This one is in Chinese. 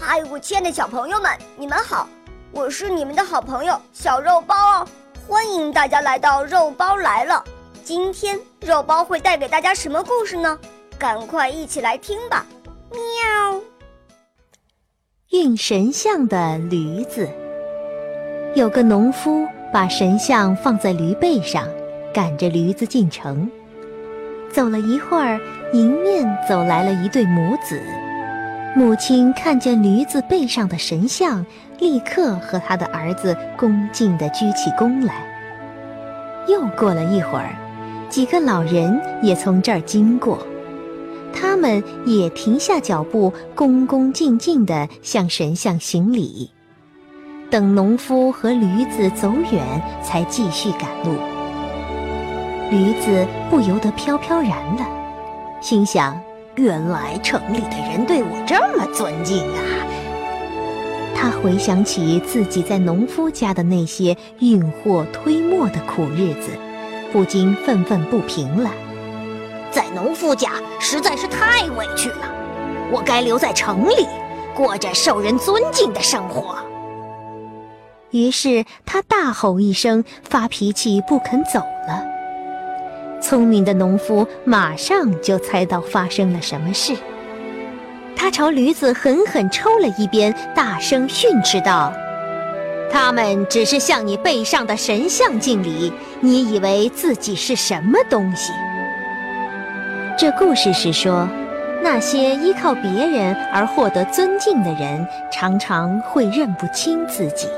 嗨，我亲爱的小朋友们，你们好！我是你们的好朋友小肉包哦，欢迎大家来到肉包来了。今天肉包会带给大家什么故事呢？赶快一起来听吧！喵。运神像的驴子，有个农夫把神像放在驴背上，赶着驴子进城。走了一会儿，迎面走来了一对母子。母亲看见驴子背上的神像，立刻和他的儿子恭敬地鞠起躬来。又过了一会儿，几个老人也从这儿经过，他们也停下脚步，恭恭敬敬地向神像行礼。等农夫和驴子走远，才继续赶路。驴子不由得飘飘然了，心想。原来城里的人对我这么尊敬啊！他回想起自己在农夫家的那些运货推磨的苦日子，不禁愤愤不平了。在农夫家实在是太委屈了，我该留在城里，过着受人尊敬的生活。于是他大吼一声，发脾气不肯走了。聪明的农夫马上就猜到发生了什么事，他朝驴子狠狠抽了一鞭，大声训斥道：“他们只是向你背上的神像敬礼，你以为自己是什么东西？”这故事是说，那些依靠别人而获得尊敬的人，常常会认不清自己。